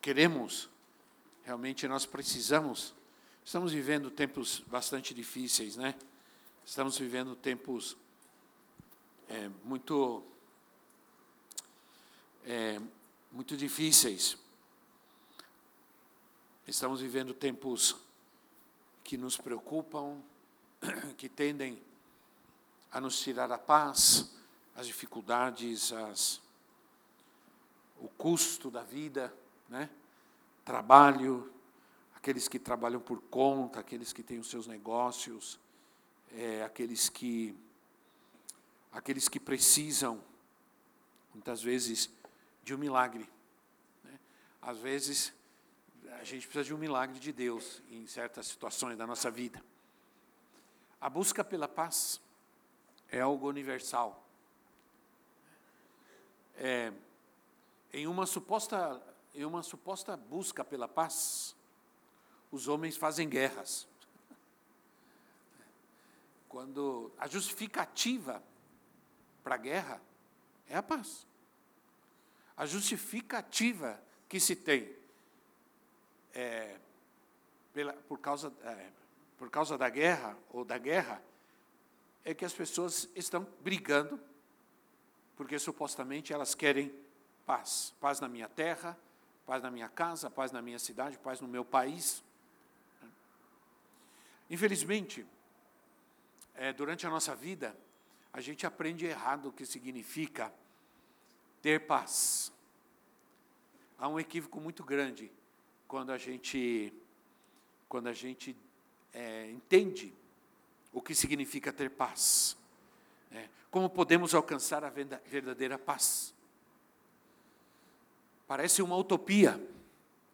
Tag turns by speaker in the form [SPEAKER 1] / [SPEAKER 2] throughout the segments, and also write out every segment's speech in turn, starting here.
[SPEAKER 1] queremos, realmente nós precisamos. Estamos vivendo tempos bastante difíceis, né? Estamos vivendo tempos é, muito, é, muito difíceis. Estamos vivendo tempos que nos preocupam, que tendem a nos tirar a paz, as dificuldades, as, o custo da vida né? trabalho, aqueles que trabalham por conta, aqueles que têm os seus negócios, é, aqueles que aqueles que precisam muitas vezes de um milagre. Né? Às vezes a gente precisa de um milagre de Deus em certas situações da nossa vida. A busca pela paz é algo universal. É, em uma suposta em uma suposta busca pela paz, os homens fazem guerras. Quando a justificativa para a guerra é a paz. A justificativa que se tem é, pela, por, causa, é, por causa da guerra ou da guerra é que as pessoas estão brigando porque supostamente elas querem paz. Paz na minha terra, paz na minha casa, paz na minha cidade, paz no meu país. Infelizmente, é, durante a nossa vida, a gente aprende errado o que significa ter paz. Há um equívoco muito grande quando a gente, quando a gente é, entende o que significa ter paz. É, como podemos alcançar a verdadeira paz? Parece uma utopia,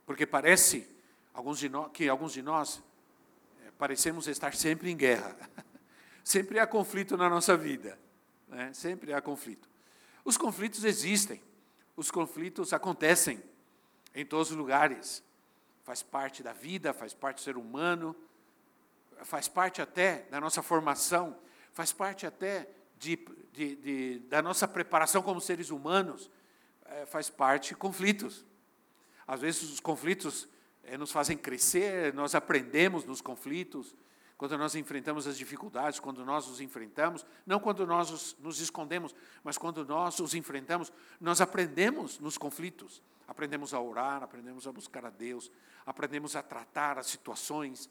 [SPEAKER 1] porque parece alguns de nós, que alguns de nós é, parecemos estar sempre em guerra. sempre há conflito na nossa vida. Né? Sempre há conflito. Os conflitos existem, os conflitos acontecem em todos os lugares. Faz parte da vida, faz parte do ser humano, faz parte até da nossa formação, faz parte até de, de, de, da nossa preparação como seres humanos é, faz parte conflitos. Às vezes os conflitos é, nos fazem crescer, nós aprendemos nos conflitos, quando nós enfrentamos as dificuldades, quando nós os enfrentamos, não quando nós os, nos escondemos, mas quando nós os enfrentamos, nós aprendemos nos conflitos. Aprendemos a orar, aprendemos a buscar a Deus, aprendemos a tratar as situações.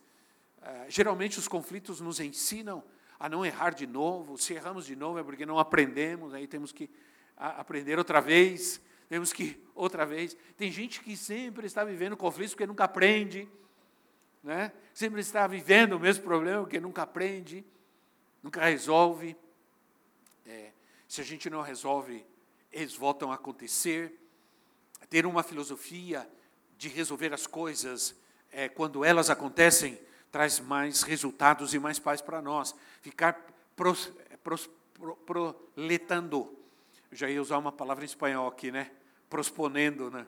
[SPEAKER 1] É, geralmente os conflitos nos ensinam a não errar de novo. Se erramos de novo é porque não aprendemos, aí temos que aprender outra vez, temos que outra vez. Tem gente que sempre está vivendo conflitos porque nunca aprende, né? sempre está vivendo o mesmo problema porque nunca aprende, nunca resolve. É, se a gente não resolve, eles voltam a acontecer. Ter uma filosofia de resolver as coisas é, quando elas acontecem traz mais resultados e mais paz para nós. Ficar pros, pros, pro, proletando já ia usar uma palavra em espanhol aqui, né? Prosponendo, né?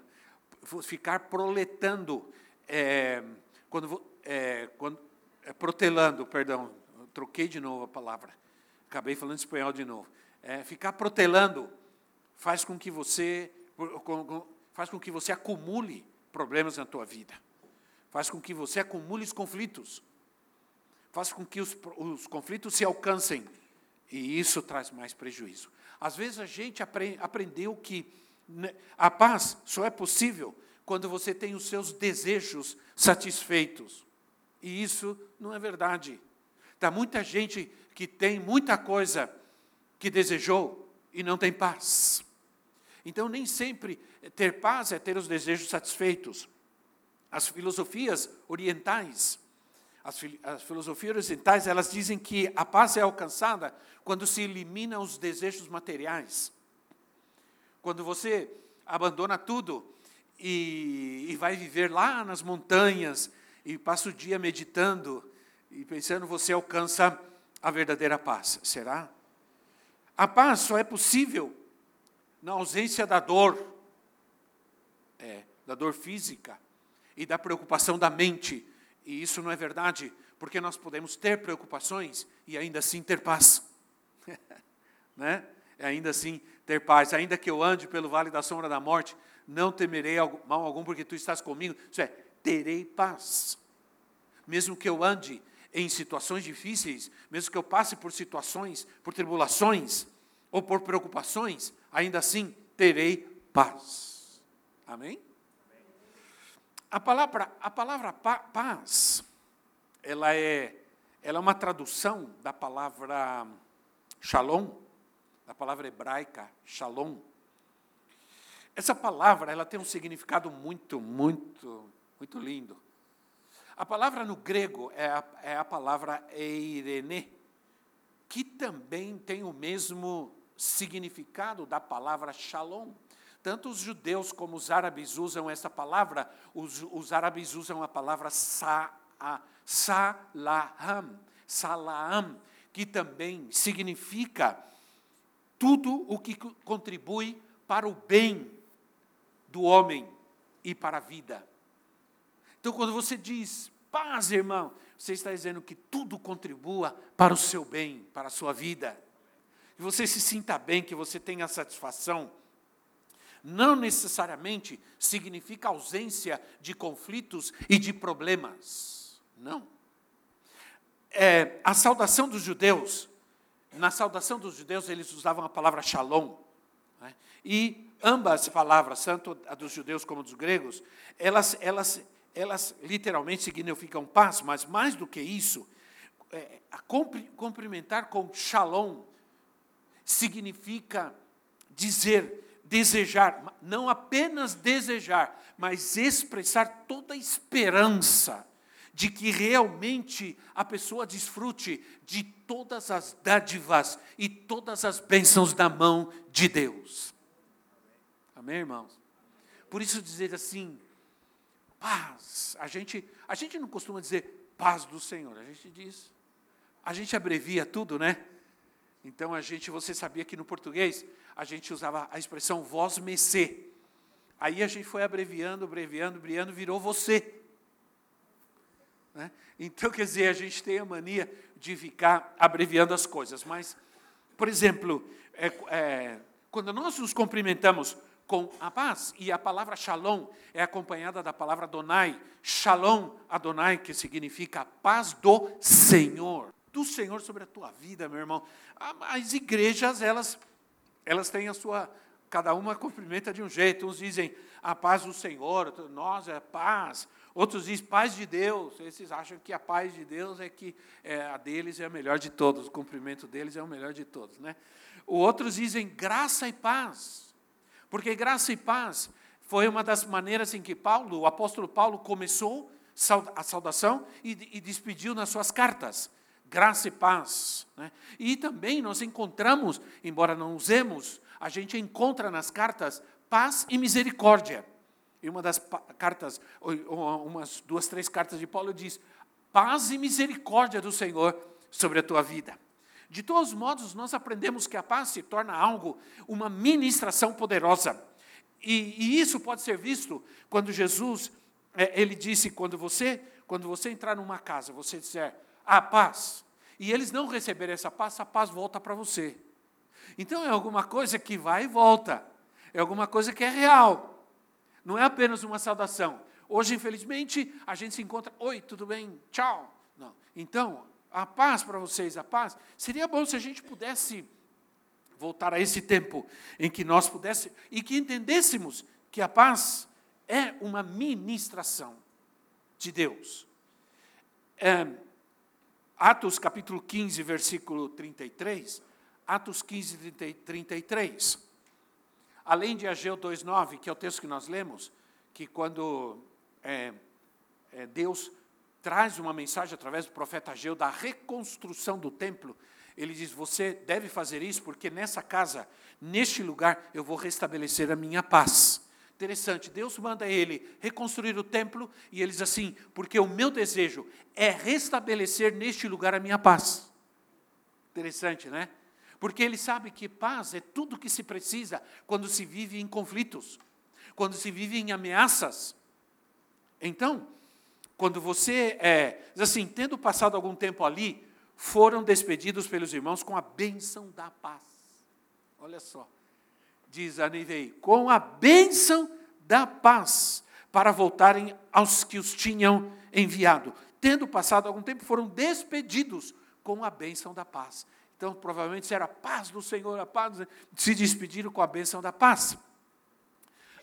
[SPEAKER 1] Ficar proletando, é, quando, é, quando, é, protelando, perdão, troquei de novo a palavra, acabei falando espanhol de novo. É, ficar protelando faz com que você faz com que você acumule problemas na tua vida, faz com que você acumule os conflitos, faz com que os, os conflitos se alcancem e isso traz mais prejuízo. Às vezes a gente aprendeu que né, a paz só é possível quando você tem os seus desejos satisfeitos. E isso não é verdade. Está muita gente que tem muita coisa que desejou e não tem paz. Então, nem sempre ter paz é ter os desejos satisfeitos. As filosofias orientais as, as filosofias ocidentais, elas dizem que a paz é alcançada quando se eliminam os desejos materiais. Quando você abandona tudo e, e vai viver lá nas montanhas e passa o dia meditando e pensando, você alcança a verdadeira paz. Será? A paz só é possível na ausência da dor, é, da dor física e da preocupação da mente. E isso não é verdade, porque nós podemos ter preocupações e ainda assim ter paz. né? Ainda assim ter paz. Ainda que eu ande pelo vale da sombra da morte, não temerei mal algum, porque tu estás comigo. Isso é, terei paz. Mesmo que eu ande em situações difíceis, mesmo que eu passe por situações, por tribulações ou por preocupações, ainda assim terei paz. Amém? A palavra, a palavra paz, ela é, ela é uma tradução da palavra shalom, da palavra hebraica shalom. Essa palavra, ela tem um significado muito, muito, muito lindo. A palavra no grego é a, é a palavra eirene, que também tem o mesmo significado da palavra shalom. Tanto os judeus como os árabes usam essa palavra, os, os árabes usam a palavra sa, a, salaham, que também significa tudo o que contribui para o bem do homem e para a vida. Então, quando você diz paz, irmão, você está dizendo que tudo contribua para o seu bem, para a sua vida. Que você se sinta bem, que você tenha satisfação. Não necessariamente significa ausência de conflitos e de problemas. Não. É, a saudação dos judeus, na saudação dos judeus, eles usavam a palavra shalom. Né? E ambas palavras, tanto a dos judeus como a dos gregos, elas, elas elas literalmente significam paz, mas mais do que isso, é, cumprimentar com shalom significa dizer, desejar, não apenas desejar, mas expressar toda a esperança de que realmente a pessoa desfrute de todas as dádivas e todas as bênçãos da mão de Deus. Amém, irmãos? Por isso dizer assim, paz. A gente, a gente não costuma dizer paz do Senhor, a gente diz. A gente abrevia tudo, né? Então a gente, você sabia que no português a gente usava a expressão vós me se. Aí a gente foi abreviando, abreviando, abreviando, virou você. Né? Então, quer dizer, a gente tem a mania de ficar abreviando as coisas. Mas, por exemplo, é, é, quando nós nos cumprimentamos com a paz. E a palavra shalom é acompanhada da palavra Adonai. Shalom Adonai, que significa paz do Senhor. Do Senhor sobre a tua vida, meu irmão. As igrejas, elas, elas têm a sua. Cada uma cumprimenta de um jeito. Uns dizem a paz do Senhor, nós é paz. Outros dizem paz de Deus. Esses acham que a paz de Deus é que é, a deles é a melhor de todos, o cumprimento deles é o melhor de todos. Né? Outros dizem graça e paz. Porque graça e paz foi uma das maneiras em que Paulo, o apóstolo Paulo, começou a saudação e, e despediu nas suas cartas. Graça e paz. Né? E também nós encontramos, embora não usemos, a gente encontra nas cartas paz e misericórdia. E uma das cartas, umas duas, três cartas de Paulo diz: paz e misericórdia do Senhor sobre a tua vida. De todos modos, nós aprendemos que a paz se torna algo, uma ministração poderosa. E, e isso pode ser visto quando Jesus, é, ele disse, quando você, quando você entrar numa casa, você disser, a paz, e eles não receberem essa paz, a paz volta para você. Então é alguma coisa que vai e volta, é alguma coisa que é real, não é apenas uma saudação. Hoje, infelizmente, a gente se encontra, oi, tudo bem, tchau. Não. Então, a paz para vocês, a paz. Seria bom se a gente pudesse voltar a esse tempo em que nós pudéssemos e que entendêssemos que a paz é uma ministração de Deus. É, Atos capítulo 15, versículo 33. Atos 15, 33. Além de Ageu 2,9, que é o texto que nós lemos, que quando é, é, Deus traz uma mensagem através do profeta Ageu da reconstrução do templo. Ele diz: Você deve fazer isso, porque nessa casa, neste lugar, eu vou restabelecer a minha paz. Interessante, Deus manda ele reconstruir o templo e ele diz assim: porque o meu desejo é restabelecer neste lugar a minha paz. Interessante, né? Porque ele sabe que paz é tudo que se precisa quando se vive em conflitos, quando se vive em ameaças. Então, quando você é, assim, tendo passado algum tempo ali, foram despedidos pelos irmãos com a bênção da paz. Olha só, diz a Nivei, com a bênção da paz, para voltarem aos que os tinham enviado. Tendo passado algum tempo, foram despedidos com a bênção da paz. Então, provavelmente era a paz do Senhor, a paz, se despediram com a bênção da paz.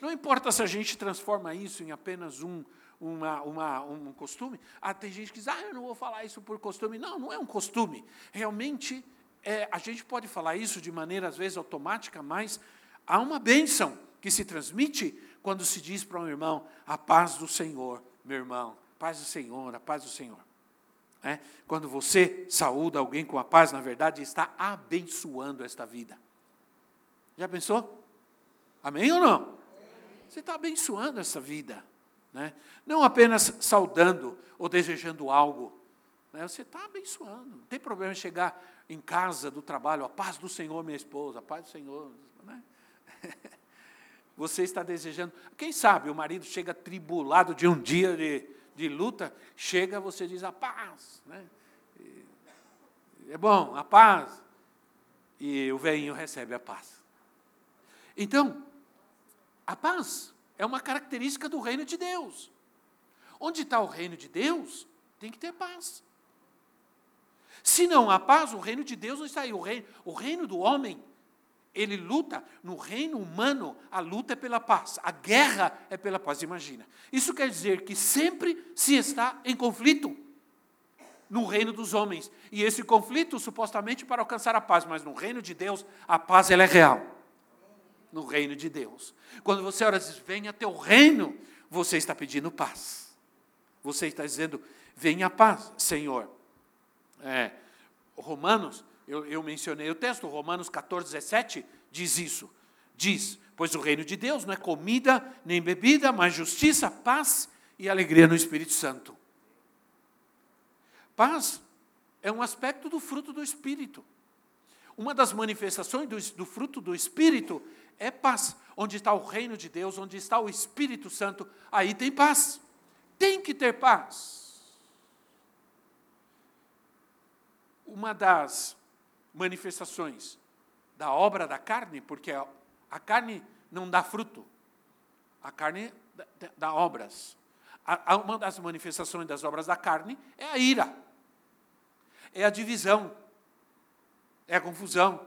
[SPEAKER 1] Não importa se a gente transforma isso em apenas um, uma, uma, um costume. Ah, tem gente que diz, ah, eu não vou falar isso por costume. Não, não é um costume. Realmente, é, a gente pode falar isso de maneira, às vezes, automática, mas há uma bênção que se transmite quando se diz para um irmão, a paz do Senhor, meu irmão, paz do Senhor, a paz do Senhor. É? Quando você saúda alguém com a paz, na verdade, está abençoando esta vida. Já pensou? Amém ou não? Você está abençoando essa vida. Né? Não apenas saudando ou desejando algo. Né? Você está abençoando. Não tem problema chegar em casa do trabalho, a paz do Senhor, minha esposa, a paz do Senhor. Né? Você está desejando. Quem sabe o marido chega tribulado de um dia de de luta, chega, você diz a paz. Né? É bom, a paz. E o velhinho recebe a paz. Então, a paz é uma característica do reino de Deus. Onde está o reino de Deus, tem que ter paz. Se não há paz, o reino de Deus não está aí. O reino, o reino do homem ele luta no reino humano, a luta é pela paz, a guerra é pela paz, imagina. Isso quer dizer que sempre se está em conflito no reino dos homens. E esse conflito supostamente para alcançar a paz, mas no reino de Deus, a paz ela é real. No reino de Deus. Quando você ora diz, venha teu reino, você está pedindo paz. Você está dizendo, venha a paz, Senhor. É, Romanos eu, eu mencionei o texto, Romanos 14, 17, diz isso. Diz, pois o reino de Deus não é comida nem bebida, mas justiça, paz e alegria no Espírito Santo. Paz é um aspecto do fruto do Espírito. Uma das manifestações do, do, fruto do Espírito é paz. Onde está o reino de Deus, onde está o Espírito Santo, aí tem paz. Tem que ter paz. Uma das manifestações da obra da carne, porque a, carne não dá fruto, a carne dá, dá obras. A, uma das manifestações das obras da carne é a ira, é a divisão, é a confusão.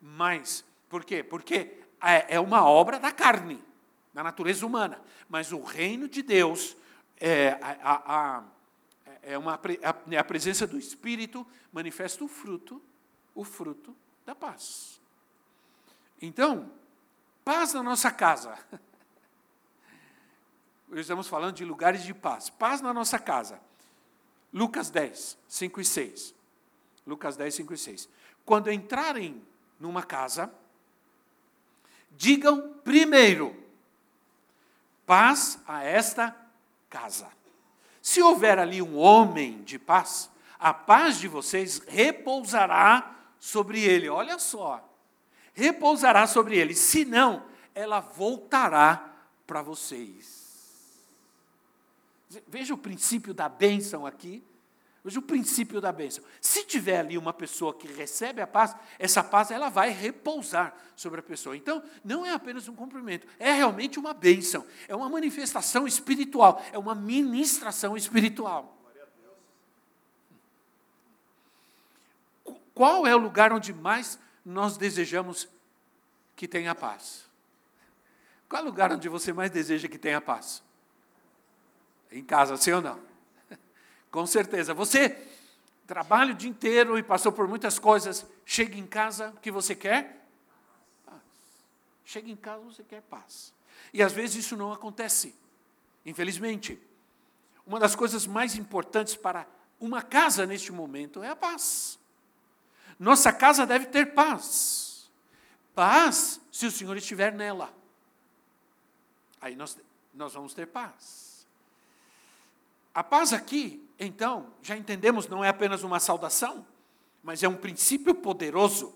[SPEAKER 1] Mas, por quê? Porque é, é uma obra da carne, da natureza humana. Mas o reino de Deus, é, a, a, é, uma, a, a presença do Espírito manifesta o fruto o fruto da paz. Então, paz na nossa casa. Estamos falando de lugares de paz. Paz na nossa casa. Lucas 10, 5 e 6. Lucas 10, 5 e 6. Quando entrarem numa casa, digam primeiro: paz a esta casa. Se houver ali um homem de paz, a paz de vocês repousará sobre ele. Olha só. Repousará sobre ele. Se não, ela voltará para vocês. Veja o princípio da bênção aqui. Veja o princípio da bênção. Se tiver ali uma pessoa que recebe a paz, essa paz ela vai repousar sobre a pessoa. Então, não é apenas um cumprimento, é realmente uma bênção, é uma manifestação espiritual, é uma ministração espiritual. Qual é o lugar onde mais nós desejamos que tenha paz? Qual é o lugar onde você mais deseja que tenha paz? Em casa, sim ou não? Com certeza. Você trabalha o dia inteiro e passou por muitas coisas, chega em casa, o que você quer? Paz. Chega em casa, você quer paz. E às vezes isso não acontece, infelizmente. Uma das coisas mais importantes para uma casa neste momento é a paz. Nossa casa deve ter paz. Paz se o Senhor estiver nela. Aí nós, nós vamos ter paz. A paz aqui, então, já entendemos, não é apenas uma saudação, mas é um princípio poderoso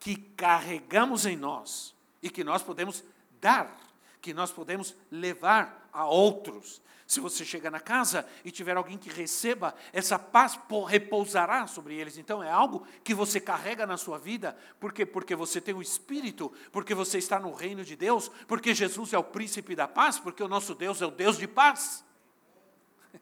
[SPEAKER 1] que carregamos em nós e que nós podemos dar, que nós podemos levar a outros. Se você chega na casa e tiver alguém que receba, essa paz repousará sobre eles. Então é algo que você carrega na sua vida, por quê? Porque você tem o Espírito, porque você está no reino de Deus, porque Jesus é o príncipe da paz, porque o nosso Deus é o Deus de paz.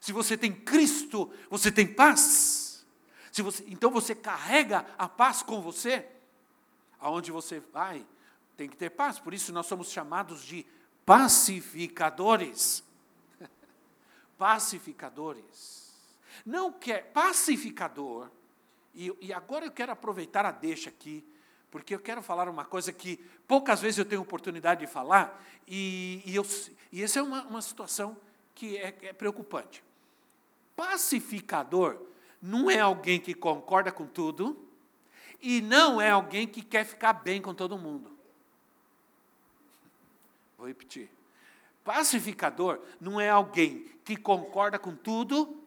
[SPEAKER 1] Se você tem Cristo, você tem paz. Se você, então você carrega a paz com você. Aonde você vai, tem que ter paz. Por isso nós somos chamados de pacificadores. pacificadores. Não quer pacificador. E, e agora eu quero aproveitar a deixa aqui, porque eu quero falar uma coisa que poucas vezes eu tenho oportunidade de falar, e, e, eu, e essa é uma, uma situação que é, é preocupante. Pacificador não é alguém que concorda com tudo, e não é alguém que quer ficar bem com todo mundo. Vou repetir. Pacificador não é alguém que concorda com tudo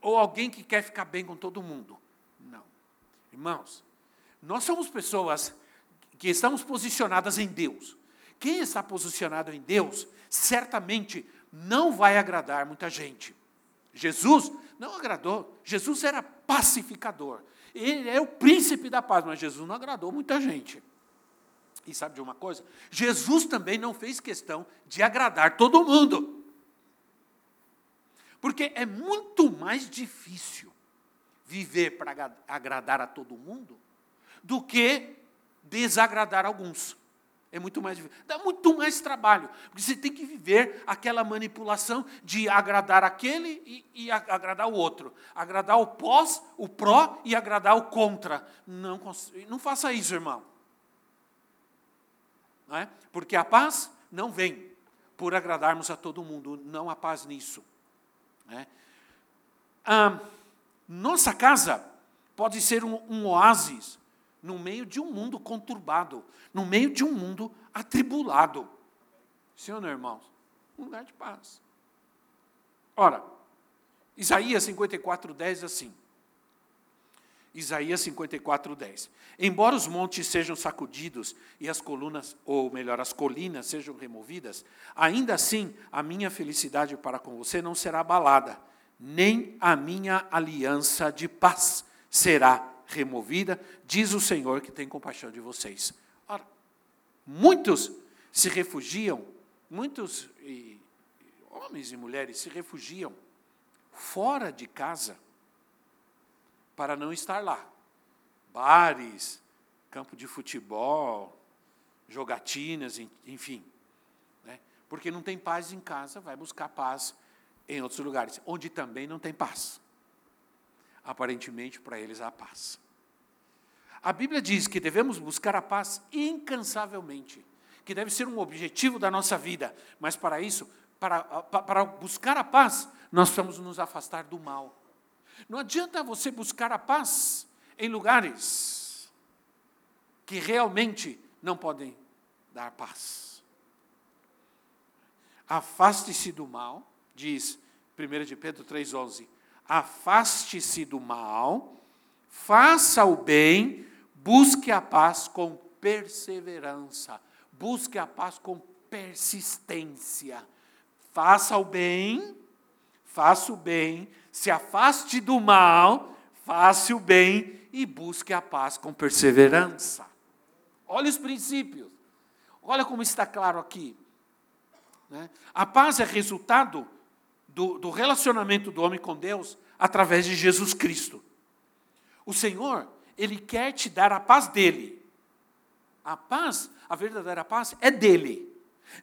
[SPEAKER 1] ou alguém que quer ficar bem com todo mundo. Não. Irmãos, nós somos pessoas que estamos posicionadas em Deus. Quem está posicionado em Deus, certamente não vai agradar muita gente. Jesus não agradou. Jesus era pacificador. Ele é o príncipe da paz, mas Jesus não agradou muita gente. E sabe de uma coisa? Jesus também não fez questão de agradar todo mundo. Porque é muito mais difícil viver para agradar a todo mundo do que desagradar alguns. É muito mais difícil. Dá muito mais trabalho. Porque você tem que viver aquela manipulação de agradar aquele e, e agradar o outro. Agradar o pós, o pró e agradar o contra. Não, não faça isso, irmão. É? Porque a paz não vem por agradarmos a todo mundo, não há paz nisso. É? Ah, nossa casa pode ser um, um oásis no meio de um mundo conturbado, no meio de um mundo atribulado. Ou não, irmãos? Um lugar de paz. Ora, Isaías 54, 10 assim. Isaías 54, 10. Embora os montes sejam sacudidos e as colunas, ou melhor, as colinas sejam removidas, ainda assim a minha felicidade para com você não será abalada, nem a minha aliança de paz será removida, diz o Senhor que tem compaixão de vocês. Ora, muitos se refugiam, muitos e, homens e mulheres se refugiam fora de casa para não estar lá. Bares, campo de futebol, jogatinas, enfim. Né? Porque não tem paz em casa, vai buscar paz em outros lugares, onde também não tem paz. Aparentemente, para eles há paz. A Bíblia diz que devemos buscar a paz incansavelmente, que deve ser um objetivo da nossa vida, mas para isso, para, para buscar a paz, nós precisamos nos afastar do mal. Não adianta você buscar a paz em lugares que realmente não podem dar paz. Afaste-se do mal, diz 1 de Pedro 3,11. Afaste-se do mal, faça o bem, busque a paz com perseverança, busque a paz com persistência. Faça o bem, faça o bem, se afaste do mal, faça o bem e busque a paz com perseverança. Olha os princípios. Olha como está claro aqui. Né? A paz é resultado do, do relacionamento do homem com Deus através de Jesus Cristo. O Senhor, Ele quer te dar a paz dele. A paz, a verdadeira paz, é dele.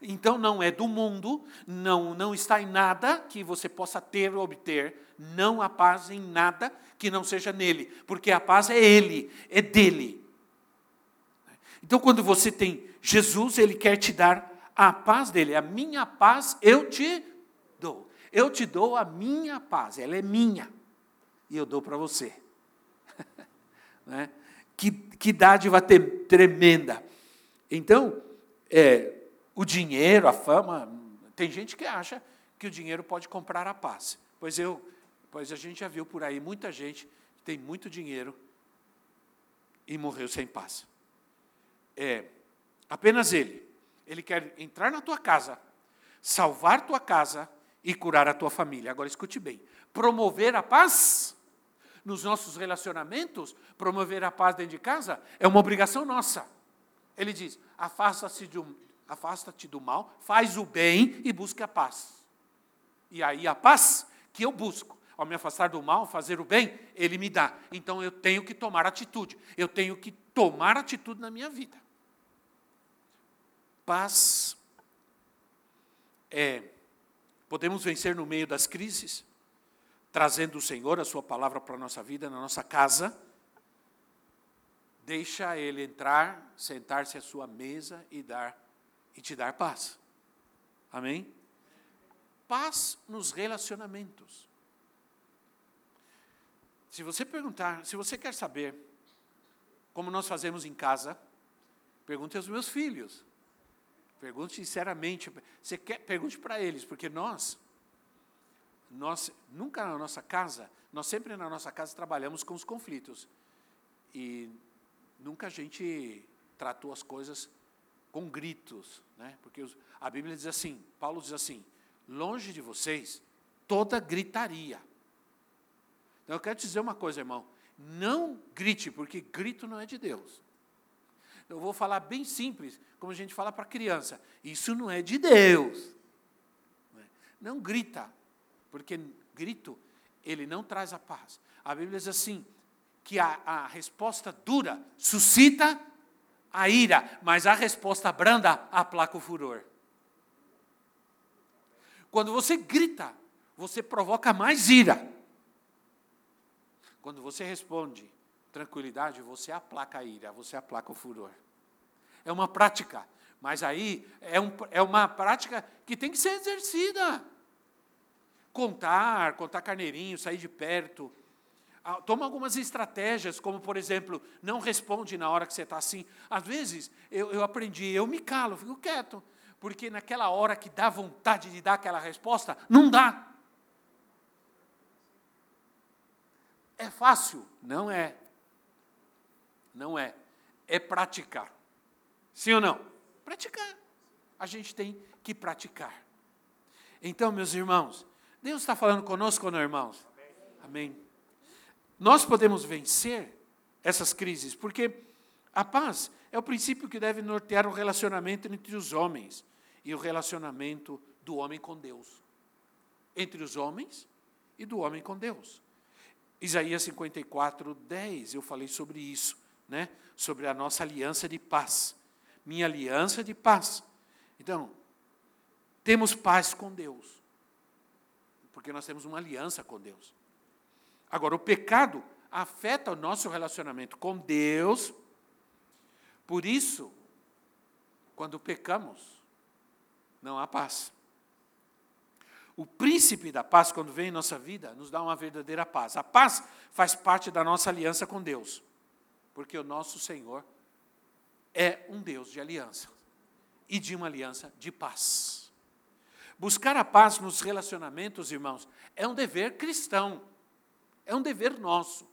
[SPEAKER 1] Então não é do mundo, não, não está em nada que você possa ter ou obter, não há paz em nada que não seja nele, porque a paz é ele, é dele. Então quando você tem Jesus, ele quer te dar a paz dele, a minha paz eu te dou. Eu te dou a minha paz, ela é minha, e eu dou para você. né? que, que dádiva tremenda. Então, é, o dinheiro, a fama, tem gente que acha que o dinheiro pode comprar a paz. Pois eu, pois a gente já viu por aí muita gente que tem muito dinheiro e morreu sem paz. É apenas ele. Ele quer entrar na tua casa, salvar tua casa e curar a tua família. Agora escute bem. Promover a paz nos nossos relacionamentos, promover a paz dentro de casa é uma obrigação nossa. Ele diz: afasta-te do, afasta do mal, faz o bem e busque a paz. E aí a paz que eu busco, ao me afastar do mal, fazer o bem, ele me dá. Então eu tenho que tomar atitude. Eu tenho que tomar atitude na minha vida. Paz é podemos vencer no meio das crises, trazendo o Senhor a sua palavra para a nossa vida, na nossa casa Deixa ele entrar, sentar-se à sua mesa e dar e te dar paz. Amém? Paz nos relacionamentos. Se você perguntar, se você quer saber como nós fazemos em casa, pergunte aos meus filhos. Pergunte sinceramente, você quer, pergunte para eles, porque nós nós nunca na nossa casa, nós sempre na nossa casa trabalhamos com os conflitos. E nunca a gente tratou as coisas com gritos, né? Porque os, a Bíblia diz assim, Paulo diz assim: longe de vocês toda gritaria. Então eu quero te dizer uma coisa, irmão, não grite, porque grito não é de Deus. Eu vou falar bem simples, como a gente fala para criança. Isso não é de Deus. Não grita, porque grito ele não traz a paz. A Bíblia diz assim: que a, a resposta dura suscita a ira, mas a resposta branda aplaca o furor. Quando você grita, você provoca mais ira. Quando você responde tranquilidade, você aplaca a ira, você aplaca o furor. É uma prática, mas aí é, um, é uma prática que tem que ser exercida. Contar, contar carneirinho, sair de perto, toma algumas estratégias, como, por exemplo, não responde na hora que você está assim. Às vezes, eu, eu aprendi, eu me calo, fico quieto, porque naquela hora que dá vontade de dar aquela resposta, não dá. É fácil? Não é. Não é. É praticar. Sim ou não? Praticar. A gente tem que praticar. Então, meus irmãos, Deus está falando conosco, não, irmãos? Amém. Nós podemos vencer essas crises, porque a paz é o princípio que deve nortear o relacionamento entre os homens e o relacionamento do homem com Deus. Entre os homens e do homem com Deus. Isaías 54, 10, eu falei sobre isso, né? sobre a nossa aliança de paz. Minha aliança de paz. Então, temos paz com Deus, porque nós temos uma aliança com Deus. Agora, o pecado afeta o nosso relacionamento com Deus. Por isso, quando pecamos, não há paz. O príncipe da paz, quando vem em nossa vida, nos dá uma verdadeira paz. A paz faz parte da nossa aliança com Deus, porque o nosso Senhor é um Deus de aliança e de uma aliança de paz. Buscar a paz nos relacionamentos, irmãos, é um dever cristão. É um dever nosso.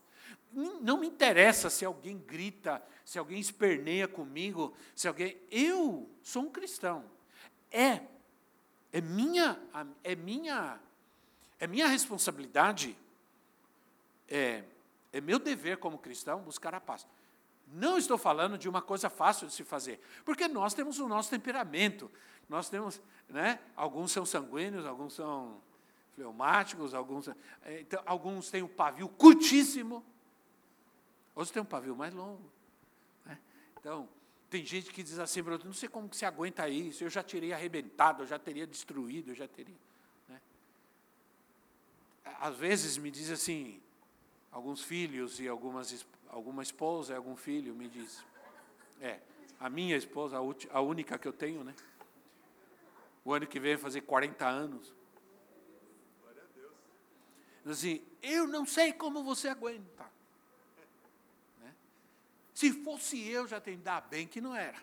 [SPEAKER 1] Não me interessa se alguém grita, se alguém esperneia comigo, se alguém. Eu sou um cristão. É, é minha, é minha, é minha responsabilidade, é, é meu dever como cristão buscar a paz. Não estou falando de uma coisa fácil de se fazer, porque nós temos o nosso temperamento. Nós temos, né? Alguns são sanguíneos, alguns são fleumáticos, alguns, é, então, alguns têm um pavio curtíssimo, outros têm um pavio mais longo. Né? Então, tem gente que diz assim, não sei como que se aguenta isso, eu já teria arrebentado, eu já teria destruído, eu já teria. Né? Às vezes me diz assim, alguns filhos e algumas, alguma esposa algum filho me diz, é, a minha esposa, a, única que eu tenho, né? O ano que vem vai fazer 40 anos assim, eu não sei como você aguenta. Né? Se fosse eu, já tem dar bem que não era.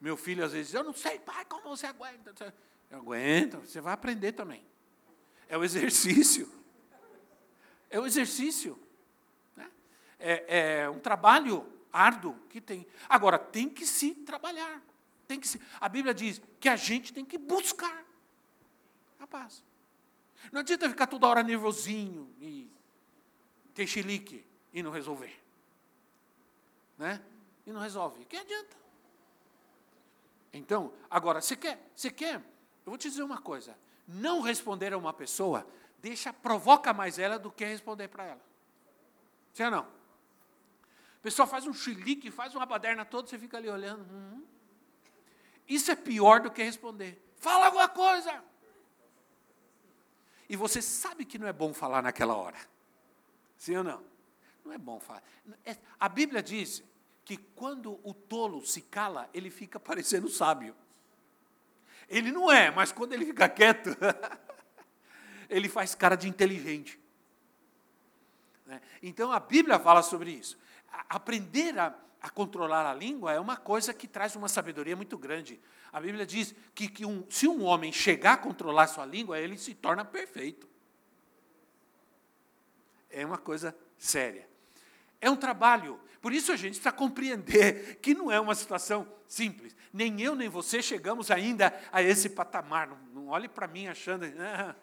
[SPEAKER 1] Meu filho às vezes diz, eu não sei, pai, como você aguenta? Eu aguento, você vai aprender também. É o exercício. É o exercício. Né? É, é um trabalho árduo que tem. Agora, tem que se trabalhar. Tem que se, a Bíblia diz que a gente tem que buscar a paz. Não adianta ficar toda hora nervosinho e ter chilique e não resolver. Né? E não resolve. Que adianta? Então, agora, você quer, você quer, eu vou te dizer uma coisa, não responder a uma pessoa, deixa, provoca mais ela do que responder para ela. Sim ou não? A pessoa faz um chilique, faz uma baderna toda, você fica ali olhando. Hum. Isso é pior do que responder. Fala alguma coisa. E você sabe que não é bom falar naquela hora. Sim ou não? Não é bom falar. É, a Bíblia diz que quando o tolo se cala, ele fica parecendo sábio. Ele não é, mas quando ele fica quieto, ele faz cara de inteligente. Né? Então a Bíblia fala sobre isso. Aprender a, a, controlar a língua é uma coisa que traz uma sabedoria muito grande. A Bíblia diz que, que um, se um homem chegar a controlar sua língua, ele se torna perfeito. É uma coisa séria. É um trabalho. Por isso a gente precisa compreender que não é uma situação simples. Nem eu nem você chegamos ainda a esse patamar. Não, não olhe para mim achando, ah,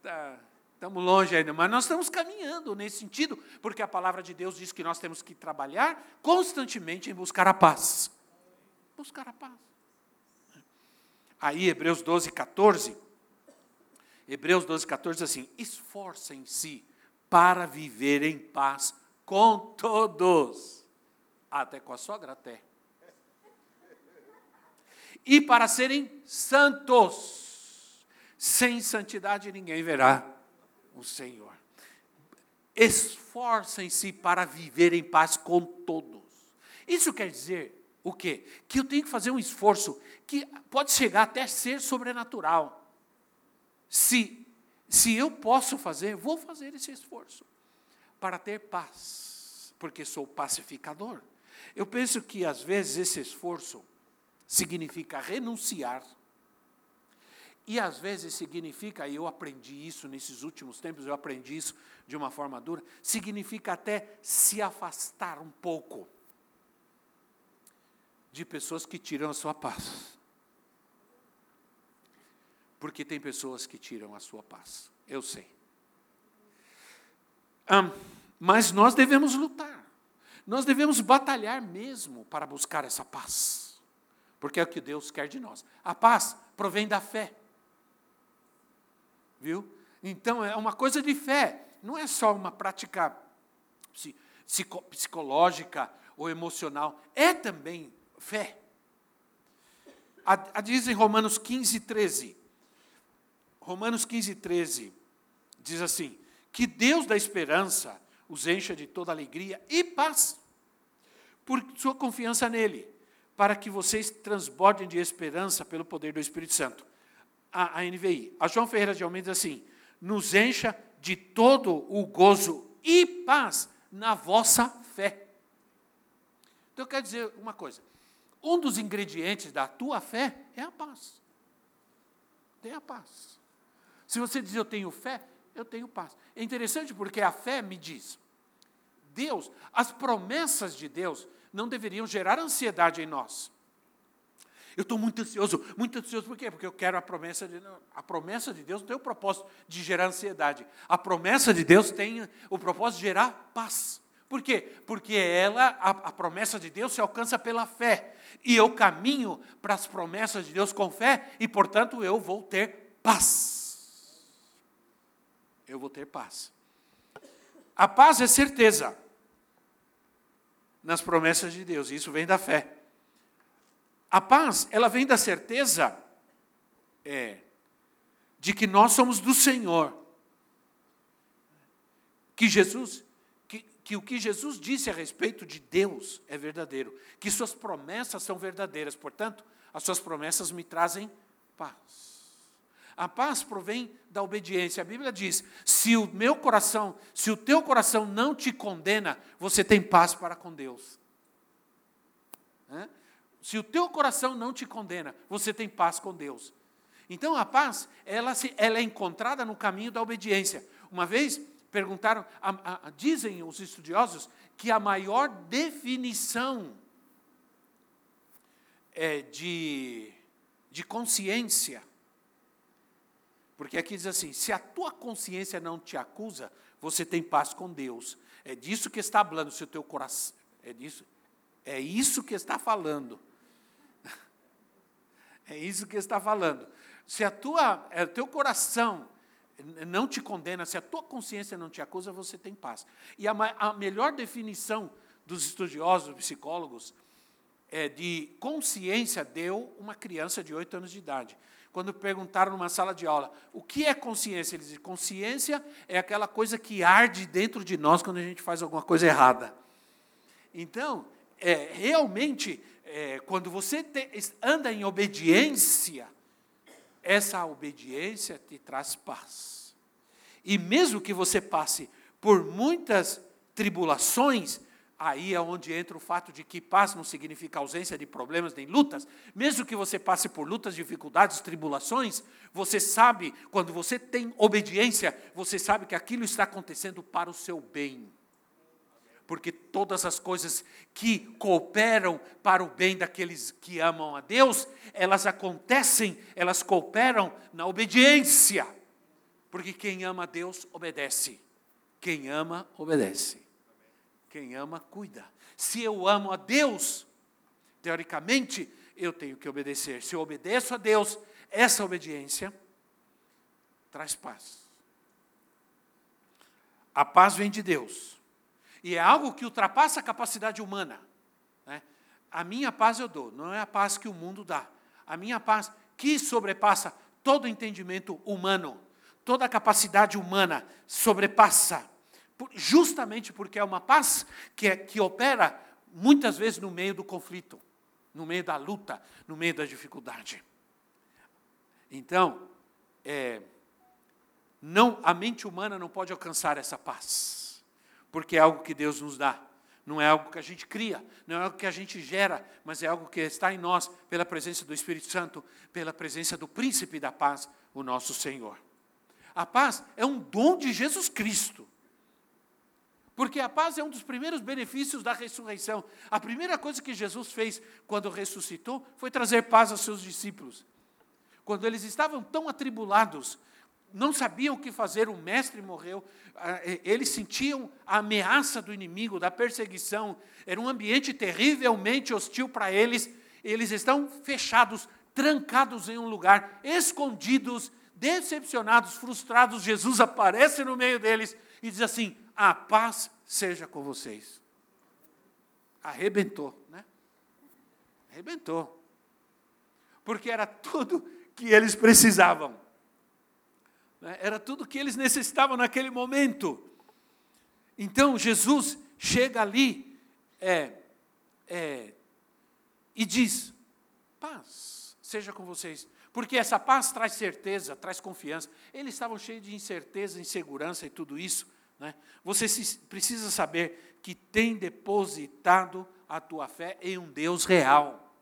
[SPEAKER 1] tá, estamos longe ainda, mas nós estamos caminhando nesse sentido, porque a palavra de Deus diz que nós temos que trabalhar constantemente em buscar a paz. Buscar a paz. Aí, Hebreus 12, 14. Hebreus 12, 14 diz assim: esforcem-se para viver em paz com todos, até com a sogra até. E para serem santos, sem santidade ninguém verá o Senhor. Esforcem-se para viver em paz com todos. Isso quer dizer o quê? Que eu tenho que fazer um esforço que pode chegar até ser sobrenatural. Se, se eu posso fazer, vou fazer esse esforço para ter paz, porque sou pacificador. Eu penso que às vezes esse esforço significa renunciar. E às vezes significa, e eu aprendi isso nesses últimos tempos, eu aprendi isso de uma forma dura, significa até se afastar um pouco de pessoas que tiram a sua paz. Porque tem pessoas que tiram a sua paz, eu sei. mas nós devemos lutar, nós devemos batalhar mesmo para buscar essa paz, porque é o que Deus quer de nós. A paz provém da fé, viu? Então é uma coisa de fé, não é só uma prática psicológica ou emocional, é também fé. A, a diz em Romanos 15, 13. Romanos 15, 13 diz assim: que Deus da esperança os encha de toda alegria e paz, por sua confiança nele, para que vocês transbordem de esperança pelo poder do Espírito Santo. A, a NVI. A João Ferreira de Almeida diz assim: nos encha de todo o gozo e paz na vossa fé. Então, quer dizer uma coisa: um dos ingredientes da tua fé é a paz. Tem a paz. Se você diz eu tenho fé, eu tenho paz. É interessante porque a fé me diz: Deus, as promessas de Deus não deveriam gerar ansiedade em nós. Eu estou muito ansioso, muito ansioso, por quê? Porque eu quero a promessa de Deus. A promessa de Deus não tem o propósito de gerar ansiedade. A promessa de Deus tem o propósito de gerar paz. Por quê? Porque ela, a, a promessa de Deus se alcança pela fé. E eu caminho para as promessas de Deus com fé, e portanto eu vou ter paz eu vou ter paz. A paz é certeza nas promessas de Deus, isso vem da fé. A paz, ela vem da certeza é, de que nós somos do Senhor. Que Jesus, que, que o que Jesus disse a respeito de Deus é verdadeiro, que suas promessas são verdadeiras, portanto, as suas promessas me trazem paz. A paz provém da obediência. A Bíblia diz: se o meu coração, se o teu coração não te condena, você tem paz para com Deus. Se o teu coração não te condena, você tem paz com Deus. Então a paz, ela, se, ela é encontrada no caminho da obediência. Uma vez perguntaram, a, a, dizem os estudiosos que a maior definição é, de, de consciência, porque aqui diz assim: se a tua consciência não te acusa, você tem paz com Deus. É disso que está falando, se o teu coração. É disso, é isso que está falando. É isso que está falando. Se a tua, é, o teu coração não te condena, se a tua consciência não te acusa, você tem paz. E a, a melhor definição dos estudiosos, psicólogos, é de consciência deu uma criança de oito anos de idade. Quando perguntaram numa sala de aula, o que é consciência? Eles dizem, consciência é aquela coisa que arde dentro de nós quando a gente faz alguma coisa errada. Então, é, realmente, é, quando você te, anda em obediência, essa obediência te traz paz. E mesmo que você passe por muitas tribulações, aí é onde entra o fato de que paz não significa ausência de problemas nem lutas. Mesmo que você passe por lutas, dificuldades, tribulações, você sabe, quando você tem obediência, você sabe que aquilo está acontecendo para o seu bem porque todas as coisas que cooperam para o bem daqueles que amam a Deus, elas acontecem, elas cooperam na obediência. Porque quem ama a Deus obedece. Quem ama, obedece. Quem ama, cuida. Se eu amo a Deus, teoricamente, eu tenho que obedecer. Se eu obedeço a Deus, essa obediência traz paz. A paz vem de Deus. E é algo que ultrapassa a capacidade humana. Né? A minha paz eu dou, não é a paz que o mundo dá. A minha paz que sobrepassa todo entendimento humano, toda a capacidade humana sobrepassa, justamente porque é uma paz que, é, que opera muitas vezes no meio do conflito, no meio da luta, no meio da dificuldade. Então, é, não, a mente humana não pode alcançar essa paz porque é algo que Deus nos dá. Não é algo que a gente cria, não é algo que a gente gera, mas é algo que está em nós pela presença do Espírito Santo, pela presença do príncipe da paz, o nosso Senhor. A paz é um dom de Jesus Cristo. Porque a paz é um dos primeiros benefícios da ressurreição. A primeira coisa que Jesus fez quando ressuscitou foi trazer paz aos seus discípulos. Quando eles estavam tão atribulados, não sabiam o que fazer, o mestre morreu, eles sentiam a ameaça do inimigo, da perseguição, era um ambiente terrivelmente hostil para eles, eles estão fechados, trancados em um lugar, escondidos, decepcionados, frustrados. Jesus aparece no meio deles e diz assim: A paz seja com vocês. Arrebentou, né? Arrebentou. Porque era tudo que eles precisavam. Né? Era tudo que eles necessitavam naquele momento. Então Jesus chega ali é, é, e diz: paz seja com vocês. Porque essa paz traz certeza, traz confiança. Eles estavam cheios de incerteza, insegurança e tudo isso. Né? Você precisa saber que tem depositado a tua fé em um Deus real.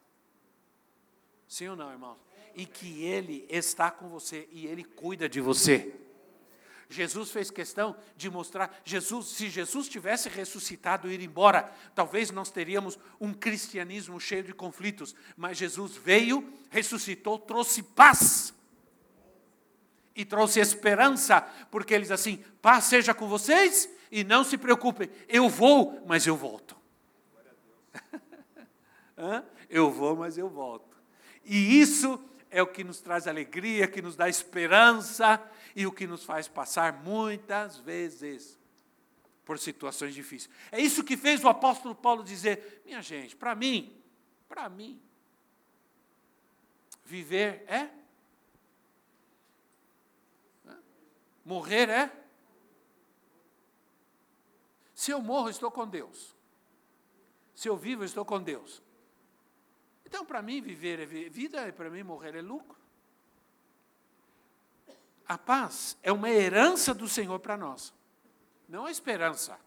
[SPEAKER 1] Sim ou não, irmãos? E que Ele está com você e Ele cuida de você. Jesus fez questão de mostrar, Jesus, se Jesus tivesse ressuscitado e ir embora, talvez nós teríamos um cristianismo cheio de conflitos, mas Jesus veio, ressuscitou, trouxe paz e trouxe esperança, porque ele diz assim: paz seja com vocês e não se preocupem, eu vou, mas eu volto. eu vou, mas eu volto. E isso é o que nos traz alegria, que nos dá esperança e o que nos faz passar muitas vezes por situações difíceis. É isso que fez o apóstolo Paulo dizer: minha gente, para mim, para mim, viver é. Morrer é. Se eu morro, estou com Deus. Se eu vivo, estou com Deus. Então, para mim, viver é vida e para mim morrer é lucro. A paz é uma herança do Senhor para nós. Não há esperança.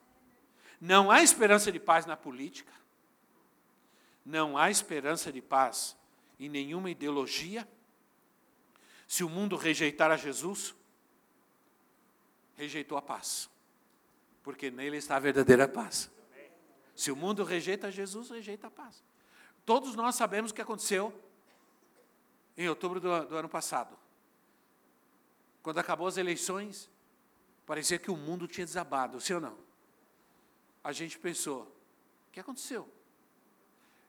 [SPEAKER 1] Não há esperança de paz na política. não há esperança de paz em nenhuma ideologia. Se o mundo rejeitar a Jesus, rejeitou a paz, porque nele está a verdadeira paz. Se o mundo rejeita Jesus, rejeita a paz. Todos nós sabemos o que aconteceu em outubro do, do ano passado. Quando acabou as eleições, parecia que o mundo tinha desabado, sim ou não? A gente pensou: o que aconteceu?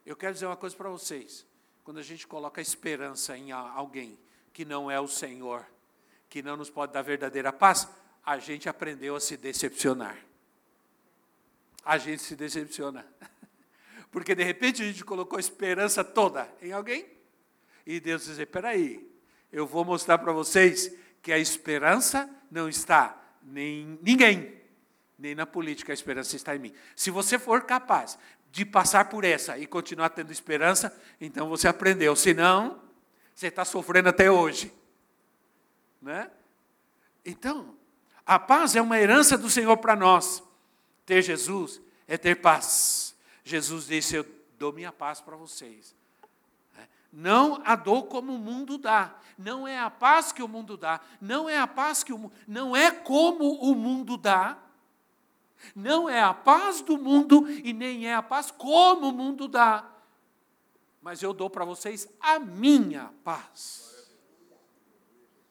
[SPEAKER 1] Eu quero dizer uma coisa para vocês. Quando a gente coloca esperança em alguém que não é o Senhor, que não nos pode dar verdadeira paz, a gente aprendeu a se decepcionar. A gente se decepciona. Porque de repente a gente colocou a esperança toda em alguém. E Deus diz: espera aí, eu vou mostrar para vocês que a esperança não está nem ninguém, nem na política, a esperança está em mim. Se você for capaz de passar por essa e continuar tendo esperança, então você aprendeu. Senão, você está sofrendo até hoje. Né? Então, a paz é uma herança do Senhor para nós. Ter Jesus é ter paz. Jesus disse: Eu dou minha paz para vocês. É. Não a dou como o mundo dá. Não é a paz que o mundo dá. Não é a paz que o mundo. Não é como o mundo dá. Não é a paz do mundo e nem é a paz como o mundo dá. Mas eu dou para vocês a minha paz.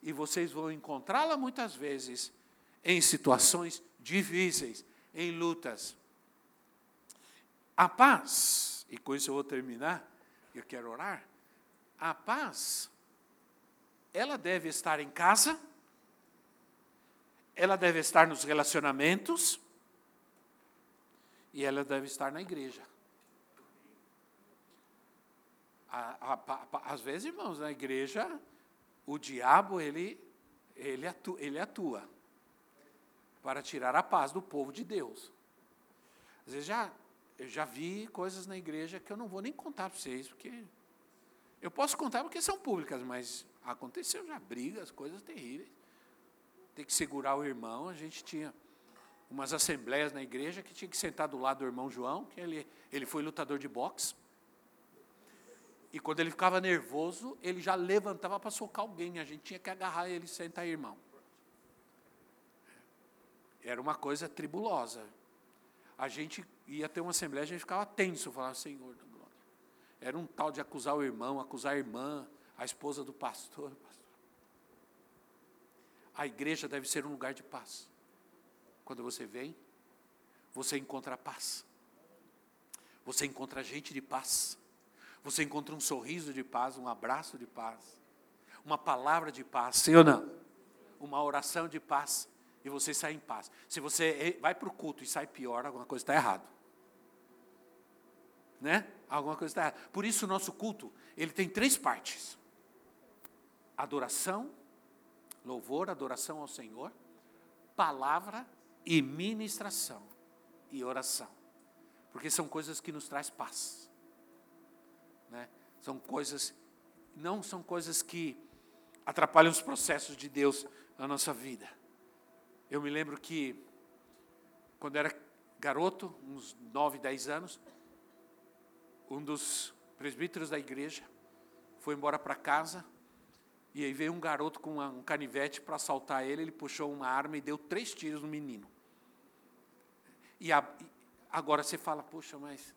[SPEAKER 1] E vocês vão encontrá-la muitas vezes em situações difíceis, em lutas. A paz, e com isso eu vou terminar, eu quero orar. A paz, ela deve estar em casa, ela deve estar nos relacionamentos, e ela deve estar na igreja. Às vezes, irmãos, na igreja, o diabo, ele, ele, atua, ele atua para tirar a paz do povo de Deus. Às vezes já, eu já vi coisas na igreja que eu não vou nem contar para vocês, porque eu posso contar porque são públicas, mas aconteceu já brigas, coisas terríveis. Tem que segurar o irmão, a gente tinha umas assembleias na igreja que tinha que sentar do lado do irmão João, que ele, ele foi lutador de boxe. E quando ele ficava nervoso, ele já levantava para socar alguém. A gente tinha que agarrar ele e sentar, irmão. Era uma coisa tribulosa. A gente ia ter uma assembleia, a gente ficava tenso, falava, Senhor da glória. Era um tal de acusar o irmão, acusar a irmã, a esposa do pastor. A igreja deve ser um lugar de paz. Quando você vem, você encontra paz. Você encontra gente de paz. Você encontra um sorriso de paz, um abraço de paz, uma palavra de paz, sim ou não? Uma oração de paz e você sai em paz. Se você vai para o culto e sai pior, alguma coisa está errada. Né? Alguma coisa está errada. Por isso o nosso culto, ele tem três partes. Adoração, louvor, adoração ao Senhor, palavra e ministração e oração. Porque são coisas que nos traz paz. Né? São coisas, não são coisas que atrapalham os processos de Deus na nossa vida. Eu me lembro que, quando era garoto, uns 9, 10 anos, um dos presbíteros da igreja foi embora para casa e aí veio um garoto com um canivete para assaltar ele. Ele puxou uma arma e deu três tiros no menino. E a, agora você fala, poxa, mas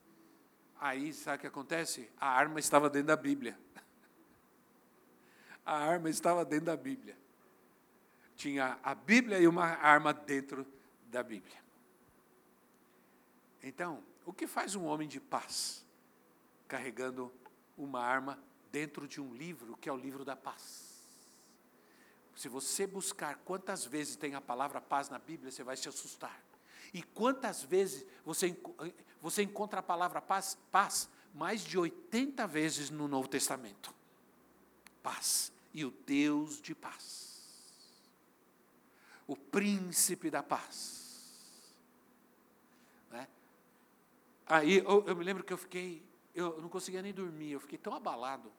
[SPEAKER 1] aí sabe o que acontece? A arma estava dentro da Bíblia. A arma estava dentro da Bíblia tinha a Bíblia e uma arma dentro da Bíblia. Então, o que faz um homem de paz carregando uma arma dentro de um livro que é o livro da paz? Se você buscar quantas vezes tem a palavra paz na Bíblia, você vai se assustar. E quantas vezes você, você encontra a palavra paz, paz? Mais de 80 vezes no Novo Testamento. Paz. E o Deus de paz o príncipe da paz. Né? Aí eu, eu, me lembro que eu fiquei, eu não conseguia nem dormir, eu fiquei tão abalado.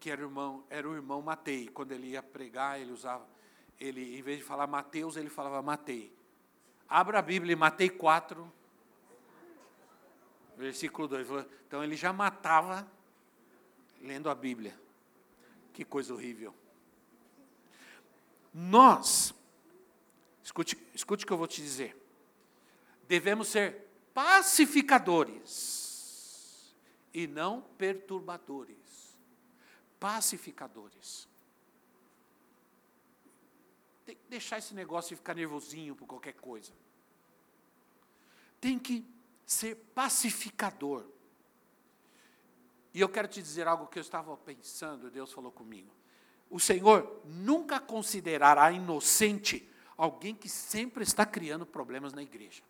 [SPEAKER 1] Que era o irmão, era o irmão Matei. Quando ele ia pregar, ele usava, ele, em vez de falar Mateus, ele falava Matei. Abra a Bíblia Matei 4. Versículo 2. Então ele já matava lendo a Bíblia. Que coisa horrível. Nós, escute, escute o que eu vou te dizer. Devemos ser pacificadores e não perturbadores. Pacificadores. Tem que deixar esse negócio de ficar nervosinho por qualquer coisa. Tem que ser pacificador. E eu quero te dizer algo que eu estava pensando, Deus falou comigo. O Senhor nunca considerará inocente alguém que sempre está criando problemas na igreja.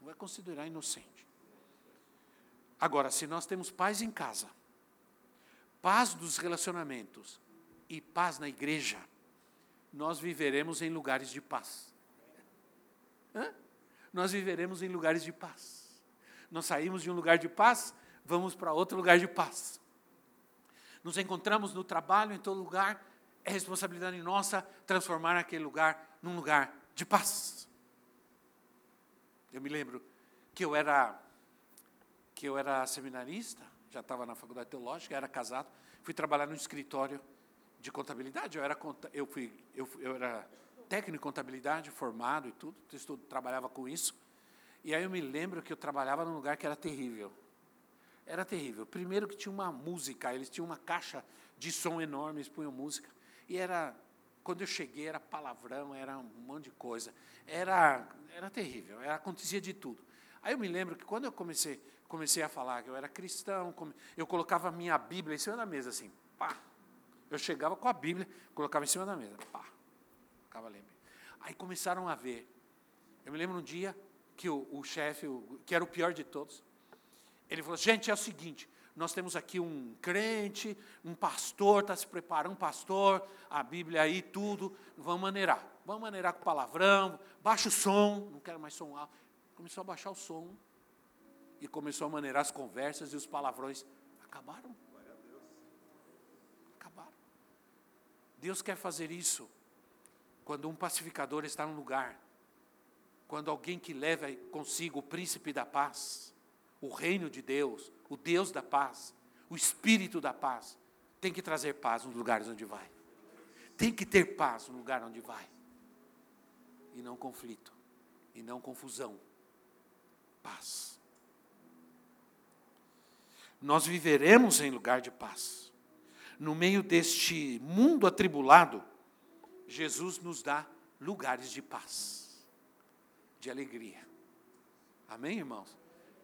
[SPEAKER 1] Não vai considerar inocente. Agora, se nós temos paz em casa, paz dos relacionamentos e paz na igreja, nós viveremos em lugares de paz. Hã? Nós viveremos em lugares de paz. Nós saímos de um lugar de paz, vamos para outro lugar de paz. Nos encontramos no trabalho, em todo lugar, é responsabilidade nossa transformar aquele lugar num lugar de paz. Eu me lembro que eu era que eu era seminarista, já estava na faculdade teológica, era casado, fui trabalhar no escritório de contabilidade. Eu era eu fui eu, eu era técnico em contabilidade, formado e tudo, estudo, trabalhava com isso. E aí eu me lembro que eu trabalhava num lugar que era terrível. Era terrível. Primeiro que tinha uma música, eles tinham uma caixa de som enorme, eles punham música. E era quando eu cheguei, era palavrão, era um monte de coisa. Era, era terrível, era, acontecia de tudo. Aí eu me lembro que quando eu comecei, comecei a falar que eu era cristão, eu colocava a minha Bíblia em cima da mesa, assim, pá. Eu chegava com a Bíblia, colocava em cima da mesa, pá. Ficava lendo. Aí começaram a ver. Eu me lembro um dia que o, o chefe, que era o pior de todos, ele falou: gente, é o seguinte, nós temos aqui um crente, um pastor, está se preparando, um pastor, a Bíblia aí, tudo, vamos maneirar. Vamos maneirar com palavrão, baixa o som, não quero mais som alto. Começou a baixar o som e começou a maneirar as conversas e os palavrões. Acabaram. Acabaram. Deus quer fazer isso quando um pacificador está no lugar, quando alguém que leva consigo o príncipe da paz, o reino de Deus, o Deus da paz, o Espírito da paz, tem que trazer paz nos lugares onde vai. Tem que ter paz no lugar onde vai. E não conflito, e não confusão. Paz. Nós viveremos em lugar de paz. No meio deste mundo atribulado, Jesus nos dá lugares de paz, de alegria. Amém, irmãos?